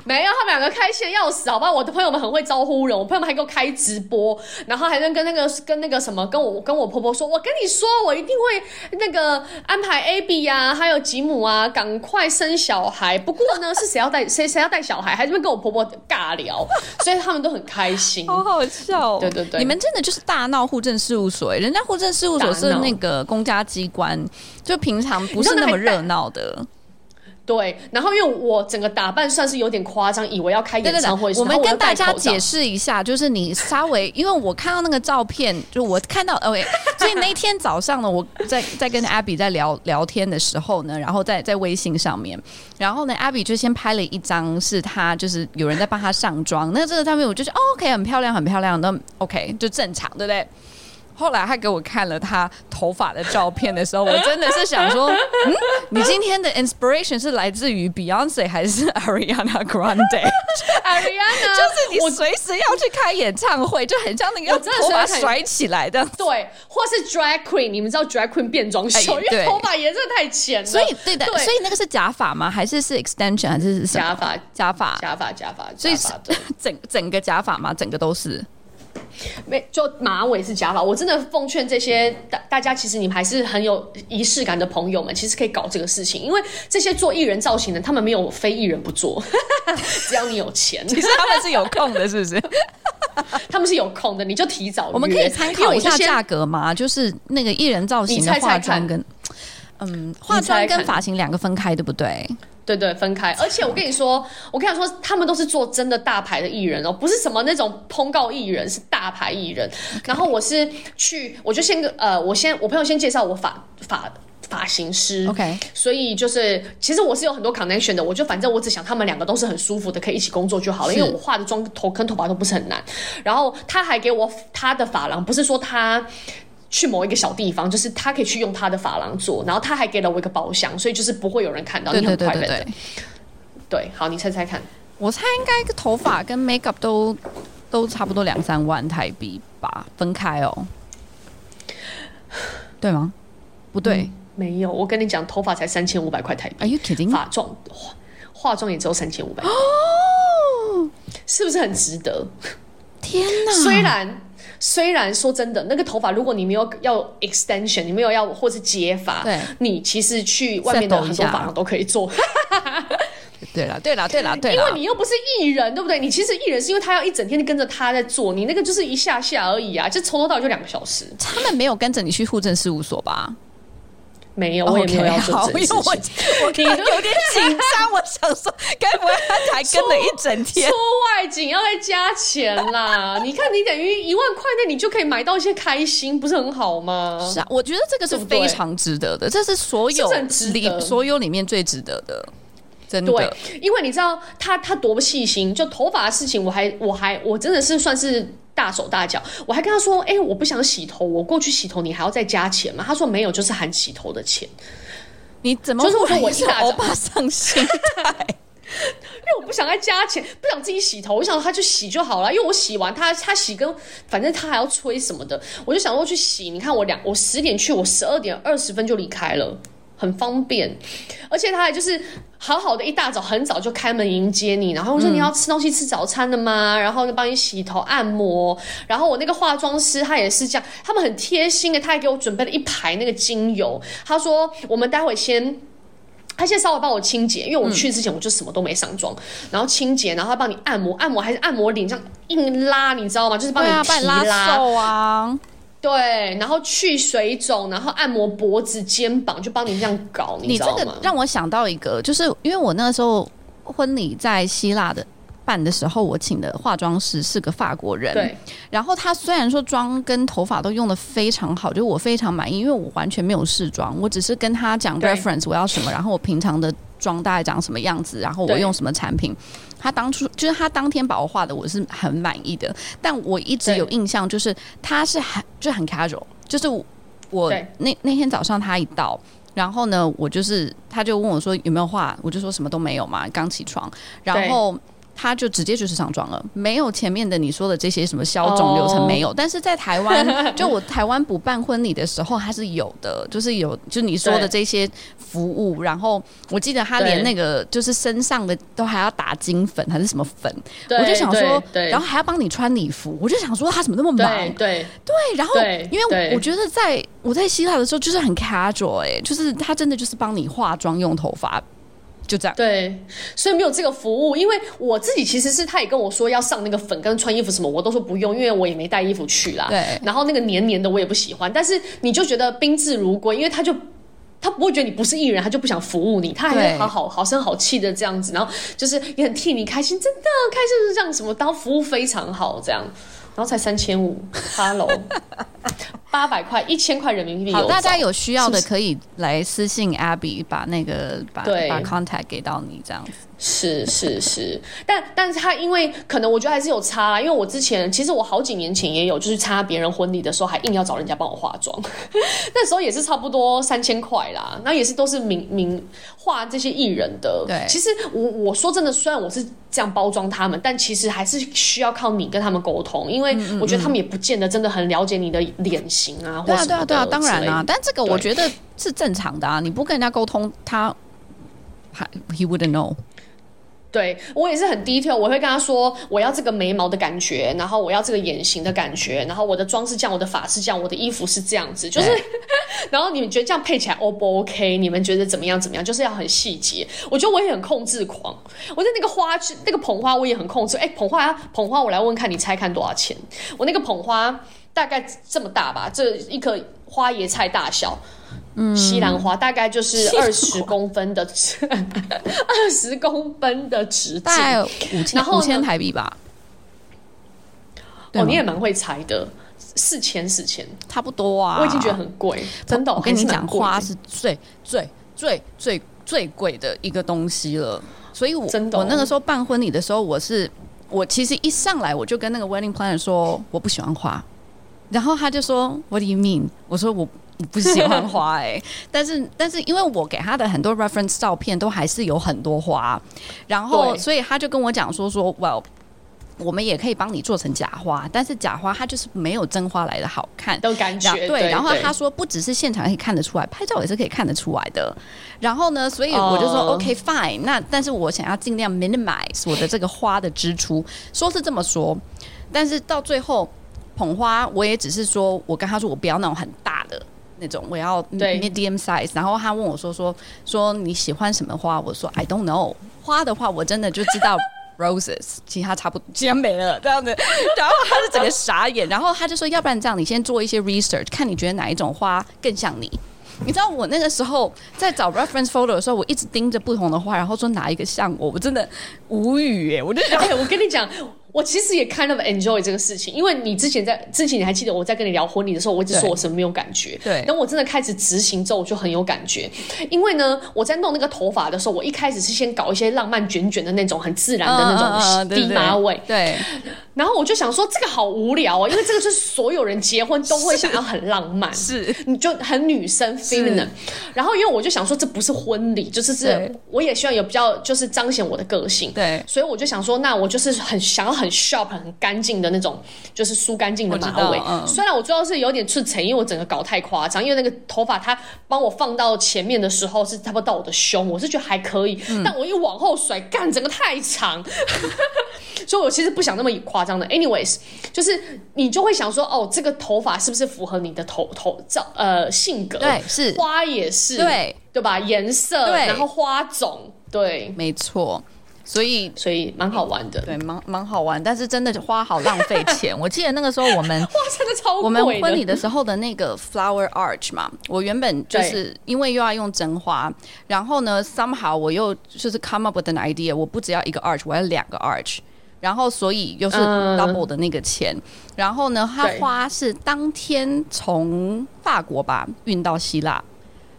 没有，他们两个开心的要死，好吧？我的朋友们很会招呼人，我朋友们还给我开直播，然后还能跟那个跟那个什么，跟我跟我婆婆说，我跟你说，我一定会那个安排 Abby 呀、啊，还有吉姆啊，赶快生小孩。不过呢，是谁要带谁谁要带小孩，还是会跟我婆婆尬聊，所以他们都很开心，好好笑、哦。对对对，你们真的就是大闹户政事务所，人家户政事务所是那个公家机关，就平常不是那么热闹的。对，然后因为我整个打扮算是有点夸张，以为要开演唱会。我们跟大家解释一下，就是你稍微，因为我看到那个照片，就我看到，OK，所以那天早上呢，我在在跟 Abby 在聊聊天的时候呢，然后在在微信上面，然后呢，Abby 就先拍了一张，是他就是有人在帮他上妆，那这个照片我就是、哦、OK，很漂亮，很漂亮，那 OK 就正常，对不对？后来他给我看了他头发的照片的时候，我真的是想说，嗯，你今天的 inspiration 是来自于 Beyonce 还是 Ariana Grande？Ariana 就是你随时要去开演唱会，就很像那个头发甩起来的，对，或是 drag queen，你们知道 drag queen 变装秀，哎、因为头发颜色太浅了，所以对的，对所以那个是假发吗？还是是 extension 还是是假发？假发？假发？假发？所以是整整个假发吗？整个都是。没，就马尾是假发。我真的奉劝这些大大家，其实你们还是很有仪式感的朋友们，其实可以搞这个事情，因为这些做艺人造型的，他们没有非艺人不做，只要你有钱，其实他们是有空的，是不是？他们是有空的，你就提早。我们可以参考一下价格嘛？就是那个艺人造型的化妆跟，嗯，化妆跟发型两个分开，对不对？对对，分开。而且我跟你说，我跟你说，他们都是做真的大牌的艺人哦，不是什么那种通告艺人，是大牌艺人。然后我是去，我就先呃，我先我朋友先介绍我发发发型师，OK。所以就是，其实我是有很多 connection 的。我就反正我只想他们两个都是很舒服的，可以一起工作就好了。因为我化的妆头跟头发都不是很难。然后他还给我他的发廊，不是说他。去某一个小地方，就是他可以去用他的发廊做，然后他还给了我一个包厢，所以就是不会有人看到，你很快乐的。对，好，你猜猜看，我猜应该头发跟 makeup 都都差不多两三万台币吧，分开哦，对吗？不对，没有，我跟你讲，头发才三千五百块台币。Are you kidding？发妆化化妆也只有三千五百。哦，是不是很值得？天哪！虽然虽然说真的，那个头发如果你没有要 extension，你没有要或是接发，对，你其实去外面的很多发廊都可以做。对了，对了，对了，对了，因为你又不是艺人，对不对？你其实艺人是因为他要一整天跟着他在做，你那个就是一下下而已啊，就从头到尾就两个小时。他们没有跟着你去户政事务所吧？没有，我也没有要做这件事情。Okay, 我 我有点紧张，我想说，该不会他才跟了一 整天？出外景要再加钱啦！你看，你等于一万块内，你就可以买到一些开心，不是很好吗？是啊，我觉得这个是非常值得的，这是所有里所有里面最值得的。真的，对，因为你知道他他多么细心，就头发的事情，我还我还我真的是算是大手大脚，我还跟他说，哎、欸，我不想洗头，我过去洗头，你还要再加钱吗？他说没有，就是含洗头的钱。你怎么？就是我说我是欧巴上心态，因为我不想再加钱，不想自己洗头，我想他去洗就好了，因为我洗完他他洗跟反正他还要吹什么的，我就想说去洗。你看我两我十点去，我十二点二十分就离开了。很方便，而且他还就是好好的一大早很早就开门迎接你，然后我说你要吃东西吃早餐的吗？嗯、然后就帮你洗头按摩，然后我那个化妆师他也是这样，他们很贴心的，他还给我准备了一排那个精油，他说我们待会先，他先稍微帮我清洁，因为我去之前我就什么都没上妆，嗯、然后清洁，然后他帮你按摩，按摩还是按摩脸上硬拉，你知道吗？就是帮你提拉，拉瘦啊。对，然后去水肿，然后按摩脖子、肩膀，就帮你这样搞，你知道吗？你这个让我想到一个，就是因为我那个时候婚礼在希腊的办的时候，我请的化妆师是个法国人。对，然后他虽然说妆跟头发都用的非常好，就我非常满意，因为我完全没有试妆，我只是跟他讲 reference 我要什么，然后我平常的妆大概长什么样子，然后我用什么产品。他当初就是他当天把我画的，我是很满意的。但我一直有印象，就是他是很就很 casual，就是我那那天早上他一到，然后呢，我就是他就问我说有没有画，我就说什么都没有嘛，刚起床，然后。他就直接就是上妆了，没有前面的你说的这些什么消肿流程没有。Oh. 但是在台湾，就我台湾补办婚礼的时候，还是有的，就是有就你说的这些服务。然后我记得他连那个就是身上的都还要打金粉还是什么粉，我就想说，然后还要帮你穿礼服，我就想说他怎么那么忙？对对，对，然后因为我觉得在我在希腊的时候就是很 casual 哎、欸，就是他真的就是帮你化妆用头发。就这样，对，所以没有这个服务，因为我自己其实是他也跟我说要上那个粉跟穿衣服什么，我都说不用，因为我也没带衣服去啦。对，然后那个黏黏的我也不喜欢，但是你就觉得宾至如归，因为他就他不会觉得你不是艺人，他就不想服务你，他还会好好好声好气的这样子，然后就是也很替你开心，真的开心是这样什么，当服务非常好这样。然后才三千五，Hello，八百块，一千块人民币。好，大家有需要的可以来私信 Abby，把那个把把 contact 给到你这样子。是是是，但但是他因为可能我觉得还是有差啦，因为我之前其实我好几年前也有，就是参加别人婚礼的时候，还硬要找人家帮我化妆，那时候也是差不多三千块啦，那也是都是名名画这些艺人的。对，其实我我说真的，虽然我是这样包装他们，但其实还是需要靠你跟他们沟通，因为我觉得他们也不见得真的很了解你的脸型啊。对啊对啊对啊，当然啊，但这个我觉得是正常的啊，你不跟人家沟通，他还 he wouldn't know。对，我也是很 detail，我会跟他说我要这个眉毛的感觉，然后我要这个眼型的感觉，然后我的妆是这样，我的发是这样，我的衣服是这样子，就是，然后你们觉得这样配起来 O 不 OK？你们觉得怎么样？怎么样？就是要很细节。我觉得我也很控制狂，我在那个花那个捧花我也很控制。哎，捧花捧花，我来问看你猜看多少钱？我那个捧花大概这么大吧，这一颗花椰菜大小。嗯，西兰花大概就是二十公分的，二十公分的直径，大概五千五千台币吧。哦，你也蛮会猜的，四千四千差不多啊。我已经觉得很贵，真的。我跟你讲，花是最最最最最贵的一个东西了。所以我，我真的，我那个时候办婚礼的时候，我是我其实一上来我就跟那个 wedding planner 说我不喜欢花，然后他就说 What do you mean？我说我。不喜欢花哎、欸，但是但是因为我给他的很多 reference 照片都还是有很多花，然后所以他就跟我讲说说，Well，我们也可以帮你做成假花，但是假花它就是没有真花来的好看，都感觉对，对。然后他说，不只是现场可以看得出来，拍照也是可以看得出来的。然后呢，所以我就说、oh. OK fine，那但是我想要尽量 minimize 我的这个花的支出，说是这么说，但是到最后捧花，我也只是说我跟他说我不要那种很大的那种，我要 medium size。然后他问我说说说你喜欢什么花？我说 I don't know。花的话，我真的就知道。Roses，其他差不多，其他没了这样子，然后他就整个傻眼，然后他就说，要不然这样，你先做一些 research，看你觉得哪一种花更像你。你知道我那个时候在找 reference photo 的时候，我一直盯着不同的花，然后说哪一个像我，我真的无语哎，我就想，哎，我跟你讲。我其实也 kind of enjoy 这个事情，因为你之前在之前你还记得我在跟你聊婚礼的时候，我一直说我什么没有感觉。对，等我真的开始执行之后，我就很有感觉。因为呢，我在弄那个头发的时候，我一开始是先搞一些浪漫卷卷的那种很自然的那种低马尾。Uh, uh, uh, 对，对，对，然后我就想说这个好无聊哦，因为这个就是所有人结婚都会想要很浪漫，是，你就很女生 feminine。然后因为我就想说这不是婚礼，就是是，我也希望有比较就是彰显我的个性。对，所以我就想说，那我就是很想要。很 sharp 很干净的那种，就是梳干净的马尾。嗯、虽然我最后是有点出彩，因为我整个搞太夸张，因为那个头发它帮我放到前面的时候是差不多到我的胸，我是觉得还可以。嗯、但我一往后甩，干整个太长，所以我其实不想那么夸张的。Anyways，就是你就会想说，哦，这个头发是不是符合你的头头照呃性格？对，是花也是对对吧？颜色对，然后花种对，没错。所以，所以蛮好玩的，对，蛮蛮好玩，但是真的花好浪费钱。我记得那个时候我们 哇，真的超贵。我们婚礼的时候的那个 flower arch 嘛，我原本就是因为又要用真花，然后呢，somehow 我又就是 come up with an idea，我不只要一个 arch，我要两个 arch，然后所以又是 double 的那个钱。嗯、然后呢，他花是当天从法国吧运到希腊，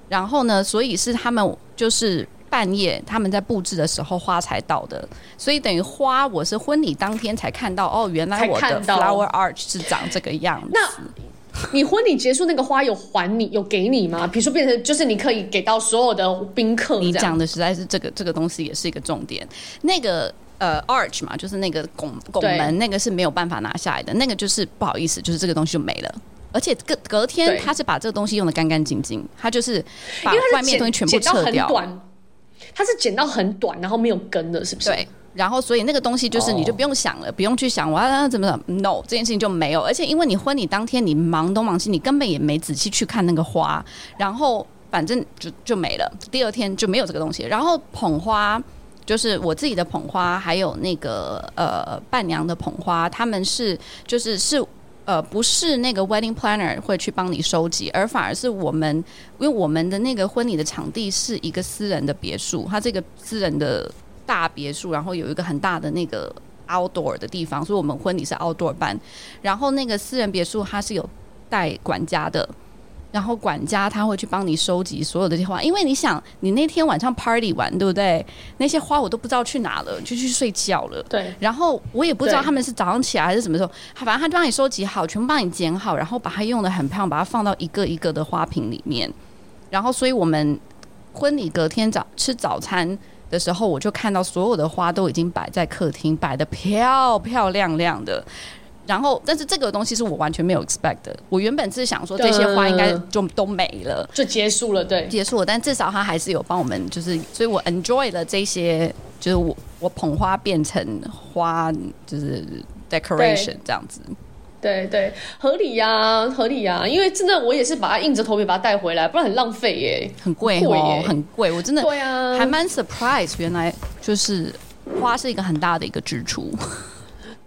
然后呢，所以是他们就是。半夜他们在布置的时候，花才到的，所以等于花我是婚礼当天才看到哦，原来我的 flower arch 是长这个样子。那你婚礼结束那个花有还你有给你吗？比如说变成就是你可以给到所有的宾客。你讲的实在是这个这个东西也是一个重点。那个呃 arch 嘛，就是那个拱拱门，那个是没有办法拿下来的，那个就是不好意思，就是这个东西就没了。而且隔隔天他是把这个东西用的干干净净，他就是把外面的东西全部撤掉。它是剪到很短，然后没有根的，是不是？对。然后，所以那个东西就是，你就不用想了不用去想我要怎么怎么。No，这件事情就没有。而且，因为你婚礼当天你忙东忙西，你根本也没仔细去看那个花，然后反正就就没了。第二天就没有这个东西。然后捧花，就是我自己的捧花，还有那个呃伴娘的捧花，他们是就是是。呃，不是那个 wedding planner 会去帮你收集，而反而是我们，因为我们的那个婚礼的场地是一个私人的别墅，它这个私人的大别墅，然后有一个很大的那个 outdoor 的地方，所以我们婚礼是 outdoor 办，然后那个私人别墅它是有带管家的。然后管家他会去帮你收集所有的这些花，因为你想，你那天晚上 party 完，对不对？那些花我都不知道去哪了，就去睡觉了。对。然后我也不知道他们是早上起来还是什么时候，反正他就帮你收集好，全部帮你剪好，然后把它用的很漂亮，把它放到一个一个的花瓶里面。然后，所以我们婚礼隔天早吃早餐的时候，我就看到所有的花都已经摆在客厅，摆的漂漂亮亮的。然后，但是这个东西是我完全没有 expect 的。我原本是想说这些花应该就都没了，就结束了，对，结束了。但至少他还是有帮我们，就是，所以我 enjoy 了这些，就是我我捧花变成花，就是 decoration 这样子。对对，合理呀、啊，合理呀、啊。因为真的，我也是把它硬着头皮把它带回来，不然很浪费耶，很贵哦，很贵。我真的对啊，还蛮 surprise，原来就是花是一个很大的一个支出。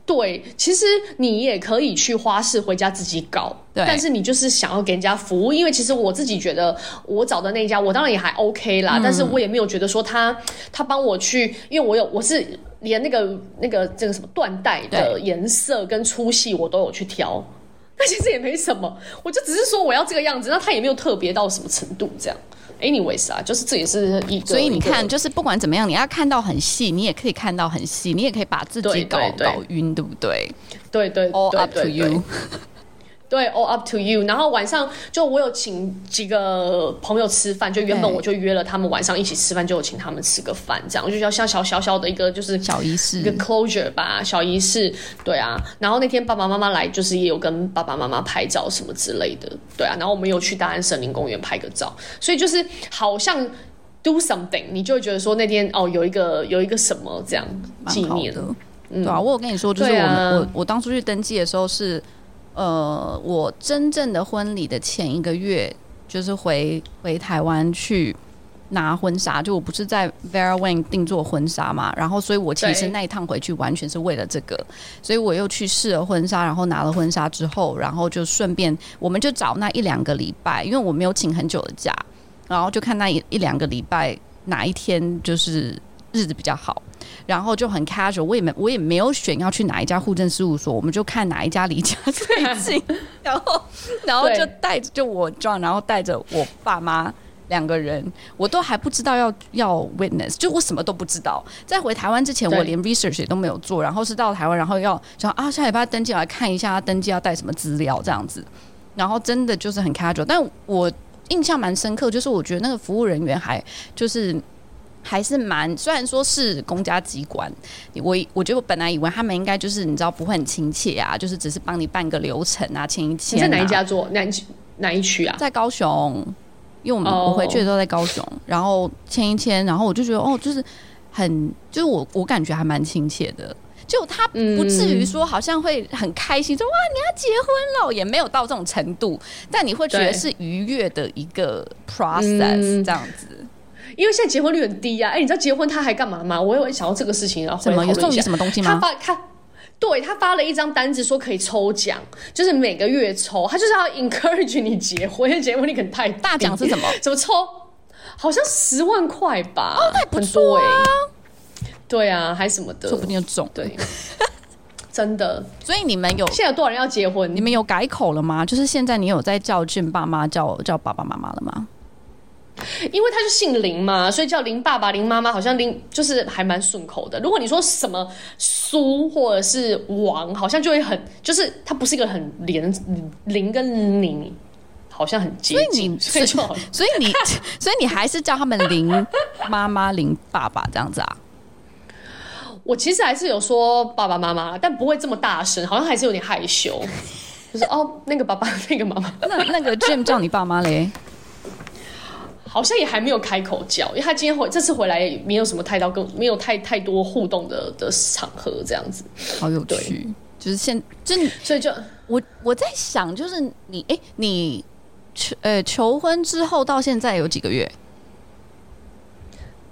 对，其实你也可以去花市回家自己搞，对，但是你就是想要给人家服务，因为其实我自己觉得我找的那家，我当然也还 OK 啦，嗯、但是我也没有觉得说他他帮我去，因为我有我是连那个那个这个什么缎带的颜色跟粗细我都有去挑，那其实也没什么，我就只是说我要这个样子，那他也没有特别到什么程度这样。Anyways 啊，就是这也是一个，所以你看，就是不管怎么样，你要看到很细，你也可以看到很细，你也可以把自己搞搞晕，对不对？对对，All up to you。对，all up to you。然后晚上就我有请几个朋友吃饭，就原本我就约了他们晚上一起吃饭，就有请他们吃个饭，这样我就叫像小小小的一个就是小仪式，一个 closure 吧，小仪式。对啊，然后那天爸爸妈妈来，就是也有跟爸爸妈妈拍照什么之类的。对啊，然后我们有去大安森林公园拍个照，所以就是好像 do something，你就会觉得说那天哦有一个有一个什么这样纪念的。嗯、对啊，我有跟你说，就是我们、啊、我我当初去登记的时候是。呃，我真正的婚礼的前一个月，就是回回台湾去拿婚纱，就我不是在 Vera Wang 定做婚纱嘛，然后所以我其实那一趟回去完全是为了这个，所以我又去试了婚纱，然后拿了婚纱之后，然后就顺便我们就找那一两个礼拜，因为我没有请很久的假，然后就看那一一两个礼拜哪一天就是日子比较好。然后就很 casual，我也没我也没有选要去哪一家户政事务所，我们就看哪一家离家 最近，然后然后就带着就我 John，然后带着我爸妈两个人，我都还不知道要要 witness，就我什么都不知道。在回台湾之前，我连 research 也都没有做，然后是到台湾，然后要想啊，下礼拜登记来看一下，登记要带什么资料这样子，然后真的就是很 casual，但我印象蛮深刻，就是我觉得那个服务人员还就是。还是蛮，虽然说是公家机关，我我觉得我本来以为他们应该就是你知道不会很亲切啊，就是只是帮你办个流程啊，签一签、啊。你在哪一家做？哪哪一区啊？在高雄，因为我们、oh. 我回去的时候在高雄，然后签一签，然后我就觉得哦，就是很，就是我我感觉还蛮亲切的，就他不至于说好像会很开心说、嗯、哇你要结婚了，也没有到这种程度，但你会觉得是愉悦的一个 process 这样子。因为现在结婚率很低呀、啊，哎、欸，你知道结婚他还干嘛吗？我有想到这个事情，然后？有送你什么东西吗？他发他，对他发了一张单子，说可以抽奖，就是每个月抽，他就是要 encourage 你结婚，因为结婚你可能太大。奖是什么？怎么抽？好像十万块吧，哦，那不错啊。对啊，还什么的，说不定就中。对，真的。所以你们有现在有多少人要结婚？你们有改口了吗？就是现在你有在叫俊爸妈叫叫爸爸妈妈了吗？因为他就姓林嘛，所以叫林爸爸、林妈妈，好像林就是还蛮顺口的。如果你说什么苏或者是王，好像就会很，就是他不是一个很连林跟林，好像很接近。所以你，所以，所以 你，所以你还是叫他们林妈妈、林爸爸这样子啊？我其实还是有说爸爸妈妈，但不会这么大声，好像还是有点害羞。就是哦，那个爸爸，那个妈妈，那那个 Jim 叫你爸妈嘞？好像也还没有开口叫，因为他今天回这次回来也没有什么太多跟没有太太多互动的的场合这样子，好有趣。就是现就所以就我我在想，就是你哎、欸，你求呃求婚之后到现在有几个月？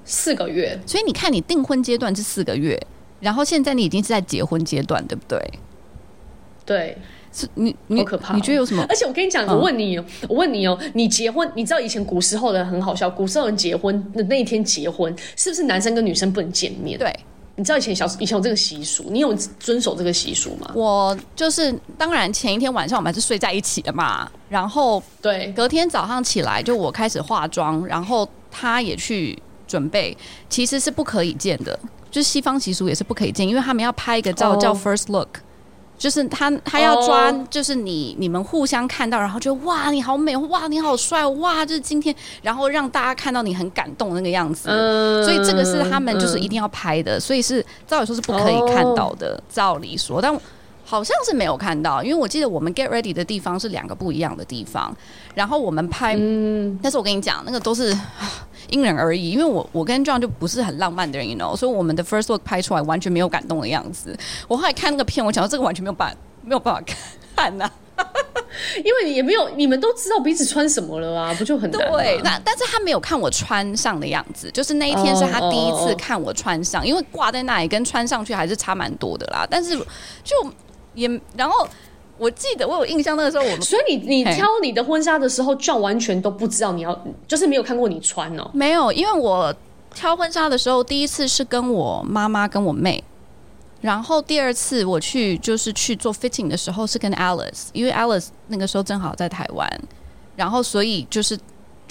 四个月。所以你看，你订婚阶段是四个月，然后现在你已经是在结婚阶段，对不对？对。是你，你好可怕！你觉得有什么？而且我跟你讲，我问你，嗯、我问你哦，你结婚，你知道以前古时候的人很好笑，古时候人结婚的那一天结婚，是不是男生跟女生不能见面？对，你知道以前小以前有这个习俗，你有遵守这个习俗吗？我就是，当然前一天晚上我们还是睡在一起的嘛，然后对，隔天早上起来就我开始化妆，然后他也去准备，其实是不可以见的，就是西方习俗也是不可以见，因为他们要拍一个照、oh. 叫 first look。就是他，他要抓，就是你，oh. 你们互相看到，然后就哇，你好美，哇，你好帅，哇，就是今天，然后让大家看到你很感动那个样子，uh, 所以这个是他们就是一定要拍的，uh. 所以是照理说是不可以看到的，oh. 照理说，但好像是没有看到，因为我记得我们 get ready 的地方是两个不一样的地方，然后我们拍，嗯，但是我跟你讲，那个都是。因人而异，因为我我跟 John 就不是很浪漫的人，you know，所以我们的 first look 拍出来完全没有感动的样子。我后来看那个片，我想到这个完全没有办没有办法看呐、啊，因为你也没有你们都知道彼此穿什么了啊，不就很难对？那但是他没有看我穿上的样子，就是那一天是他第一次看我穿上，因为挂在那里跟穿上去还是差蛮多的啦。但是就也然后。我记得我有印象，那个时候我们，所以你你挑你的婚纱的时候，就完全都不知道你要，就是没有看过你穿哦。没有，因为我挑婚纱的时候，第一次是跟我妈妈跟我妹，然后第二次我去就是去做 fitting 的时候是跟 Alice，因为 Alice 那个时候正好在台湾，然后所以就是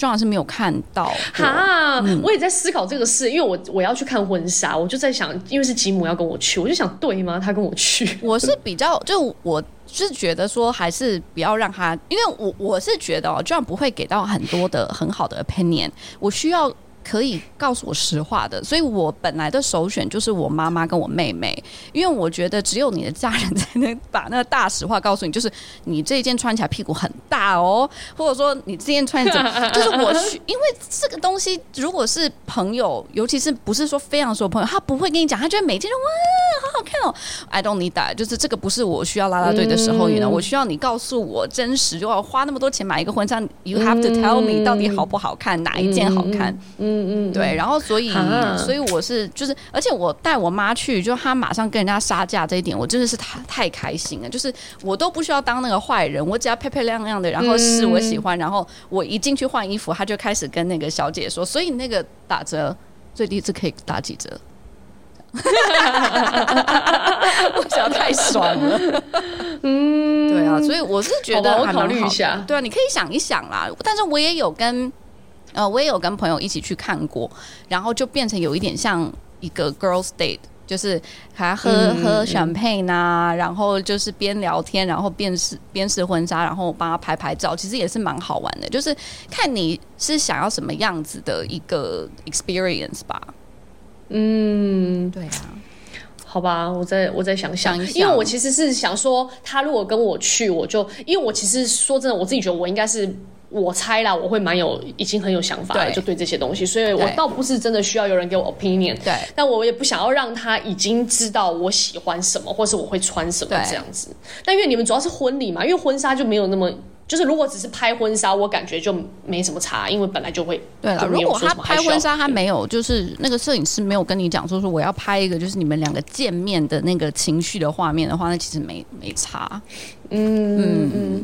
John 是没有看到。哈，我也在思考这个事，因为我我要去看婚纱，我就在想，因为是吉姆要跟我去，我就想，对吗？他跟我去，我是比较，就我是觉得说，还是不要让他，因为我我是觉得哦，John 不会给到很多的很好的 opinion，我需要。可以告诉我实话的，所以我本来的首选就是我妈妈跟我妹妹，因为我觉得只有你的家人才能把那个大实话告诉你，就是你这一件 穿起来屁股很大哦，或者说你这件穿着就是我去，因为这个东西如果是朋友，尤其是不是说非常熟朋友，他不会跟你讲，他觉得每件都哇好好看哦，I don't need that，就是这个不是我需要拉拉队的时候，你呢、嗯，我需要你告诉我真实，就要花那么多钱买一个婚纱，You have to tell me 到底好不好看，哪一件好看。嗯嗯嗯，对，然后所以，所以我是就是，而且我带我妈去，就她马上跟人家杀价这一点，我真的是太太开心了。就是我都不需要当那个坏人，我只要漂漂亮亮的，然后是我喜欢，然后我一进去换衣服，她就开始跟那个小姐说，所以那个打折最低是可以打几折？我想太爽了，嗯，对啊，所以我是觉得我考虑一下，对啊，你可以想一想啦。但是我也有跟。呃，我也有跟朋友一起去看过，然后就变成有一点像一个 girls date，就是还喝、嗯、喝 champagne 啊，然后就是边聊天，然后边试边试婚纱，然后帮他拍拍照，其实也是蛮好玩的。就是看你是想要什么样子的一个 experience 吧。嗯，对啊，好吧，我再我再想想，因为我其实是想说，他如果跟我去，我就因为我其实说真的，我自己觉得我应该是。我猜啦，我会蛮有，已经很有想法了，就对这些东西，所以我倒不是真的需要有人给我 opinion，对，但我也不想要让他已经知道我喜欢什么，或是我会穿什么这样子。但因为你们主要是婚礼嘛，因为婚纱就没有那么，就是如果只是拍婚纱，我感觉就没什么差，因为本来就会。对了，如果他拍婚纱，他没有，就是那个摄影师没有跟你讲说说我要拍一个就是你们两个见面的那个情绪的画面的话，那其实没没差。嗯嗯。嗯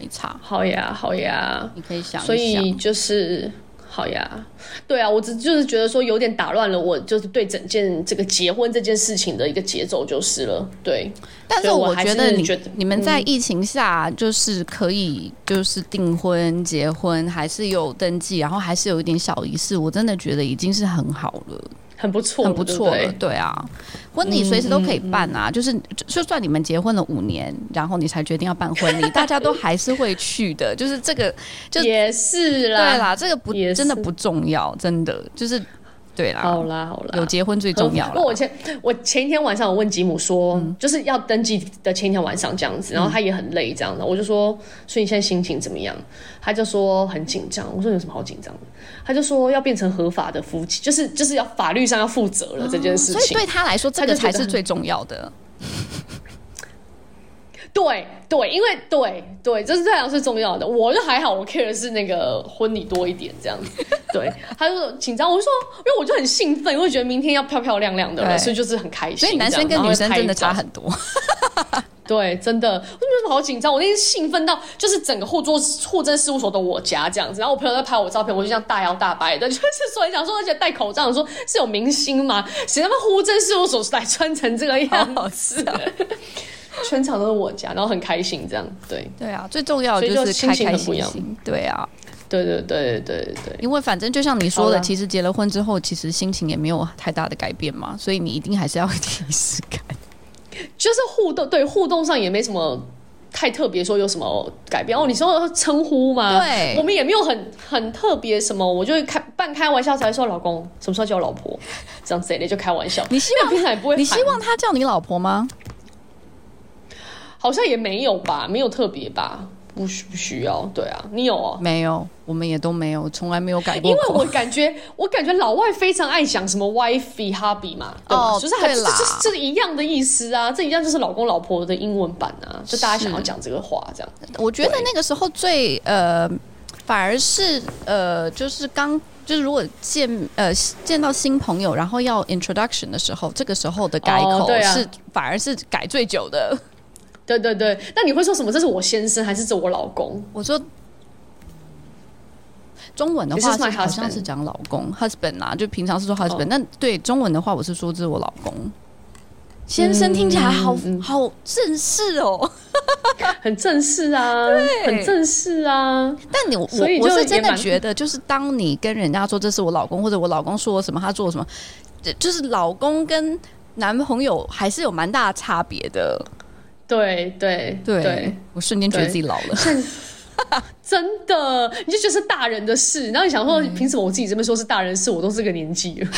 没差，好呀，好呀，你可以想一想，所以就是好呀，对啊，我只就是觉得说有点打乱了我就是对整件这个结婚这件事情的一个节奏就是了，对。但是我觉得你你们在疫情下就是可以就是订婚结婚，还是有登记，然后还是有一点小仪式，我真的觉得已经是很好了。很不错，很不错了，对啊，婚礼随时都可以办啊，就是就算你们结婚了五年，然后你才决定要办婚礼，大家都还是会去的，就是这个就也是啦，对啦，这个不真的不重要，真的就是。对啦，好啦好啦，有结婚最重要了。不，我前我前一天晚上我问吉姆说，嗯、就是要登记的前一天晚上这样子，然后他也很累这样的，嗯、我就说，所以你现在心情怎么样？他就说很紧张。我说有什么好紧张的？他就说要变成合法的夫妻，就是就是要法律上要负责了这件事情。所以对他来说，这个才是最重要的。对对，因为对对，这是这样是重要的。我就还好，我 care 的是那个婚礼多一点这样子。对，他就说紧张，我就说，因为我就很兴奋，因为觉得明天要漂漂亮亮的了，所以就是很开心。所以男生跟女生真的差很多。对，真的，我没有什么好紧张。我那天兴奋到，就是整个户座户政事务所的我家这样子，然后我朋友在拍我照片，我就这样大摇大摆的，就是所以想说，而且戴口罩，说是有明星吗？谁他妈户政事务所来穿成这个样子？全场都是我家，然后很开心，这样对对啊，最重要的就是开开心心，对啊，对对对对对，因为反正就像你说的，其实结了婚之后，其实心情也没有太大的改变嘛，所以你一定还是要仪式感，就是互动，对互动上也没什么太特别，说有什么改变哦。你说称呼吗？对，我们也没有很很特别什么，我就会开半开玩笑才说老公，什么时候叫我老婆，这样子的就开玩笑。你希望平常也不会，你希望他叫你老婆吗？好像也没有吧，没有特别吧，不需不需要，对啊，你有哦？没有，我们也都没有，从来没有改过。因为我感觉，我感觉老外非常爱讲什么 wifey hobby 嘛，对吧？哦、就是还是这这一样的意思啊，这一样就是老公老婆的英文版啊，就大家想要讲这个话这样。我觉得那个时候最呃，反而是呃，就是刚就是如果见呃见到新朋友，然后要 introduction 的时候，这个时候的改口是、反而是改最久的。对对对，那你会说什么？这是我先生还是这我老公？我说中文的话是好像是讲老公 husband 啊，就平常是说 husband，那、oh. 对中文的话我是说这是我老公。先生听起来好、嗯、好正式哦，很正式啊，对，很正式啊。但你我我是真的觉得，就是当你跟人家说这是我老公，或者我老公说我什么，他做什么，就是老公跟男朋友还是有蛮大的差别的。对对对，我瞬间觉得自己老了。真的，你就觉得是大人的事，然后你想说，凭什么我自己这边说是大人的事？我都是个年纪了，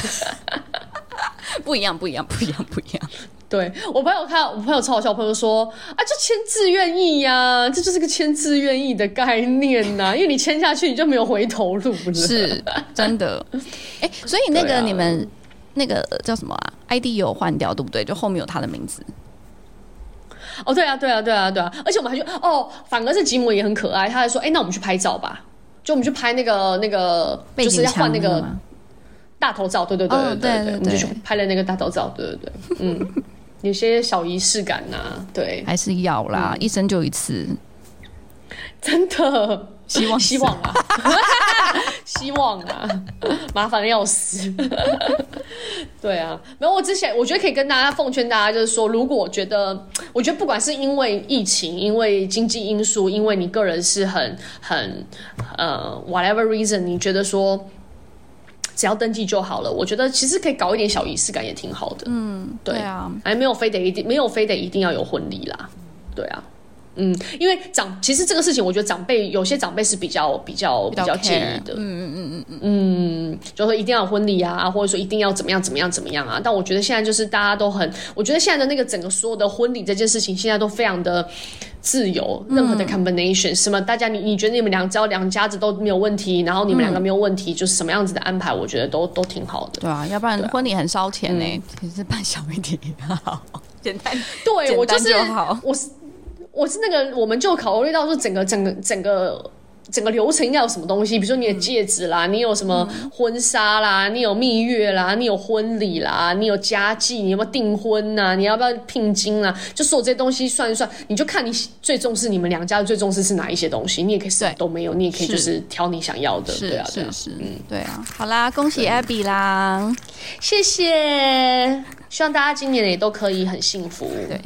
不一样，不一样，不一样，不一样。对我朋友看，我朋友超好笑，我朋友说啊，就签字愿意呀，这就是个签字愿意的概念呐、啊，因为你签下去，你就没有回头路了，是真的。哎、欸，所以那个你们、啊、那个叫什么啊？ID 有换掉，对不对？就后面有他的名字。哦，对啊，对啊，对啊，对啊，而且我们还去，哦，反而是吉姆也很可爱，他还说，哎，那我们去拍照吧，就我们去拍那个那个，就是要换那个大头照，对对对对对对，我们就去拍了那个大头照，对对对，嗯，有些小仪式感呐、啊，对，还是要啦，嗯、一生就一次，真的。希望希望啊，希望啊，麻烦的要死。对啊，没有，我之前我觉得可以跟大家奉劝大家，就是说，如果我觉得，我觉得不管是因为疫情，因为经济因素，因为你个人是很很呃 whatever reason，你觉得说只要登记就好了，我觉得其实可以搞一点小仪式感也挺好的。嗯，对，对啊，还没有非得一定没有非得一定要有婚礼啦。对啊。嗯，因为长其实这个事情，我觉得长辈有些长辈是比较比较比较介意的。嗯嗯嗯嗯嗯嗯，就说一定要有婚礼啊，或者说一定要怎么样怎么样怎么样啊。但我觉得现在就是大家都很，我觉得现在的那个整个所有的婚礼这件事情，现在都非常的自由，任何的 combination，什么大家你你觉得你们两只要两家子都没有问题，然后你们两个没有问题，就是什么样子的安排，我觉得都都挺好的。对啊，要不然婚礼很烧钱呢，其实办小一点也好，简单。对，我就是好，我是。我是那个，我们就考虑到说，整个整个整个整个流程应该有什么东西，比如说你的戒指啦，嗯、你有什么婚纱啦，嗯、你有蜜月啦，你有婚礼啦，你有家祭，你有没有订婚呐、啊？你要不要聘金啊？就所有这些东西算一算，你就看你最重视你们两家最重视是哪一些东西，你也可以什么都没有，你也可以就是挑你想要的，对啊，对啊，是，是，嗯，对啊，好啦，恭喜 Abby 啦，谢谢，希望大家今年也都可以很幸福，对。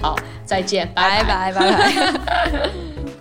好，再见，拜拜拜拜。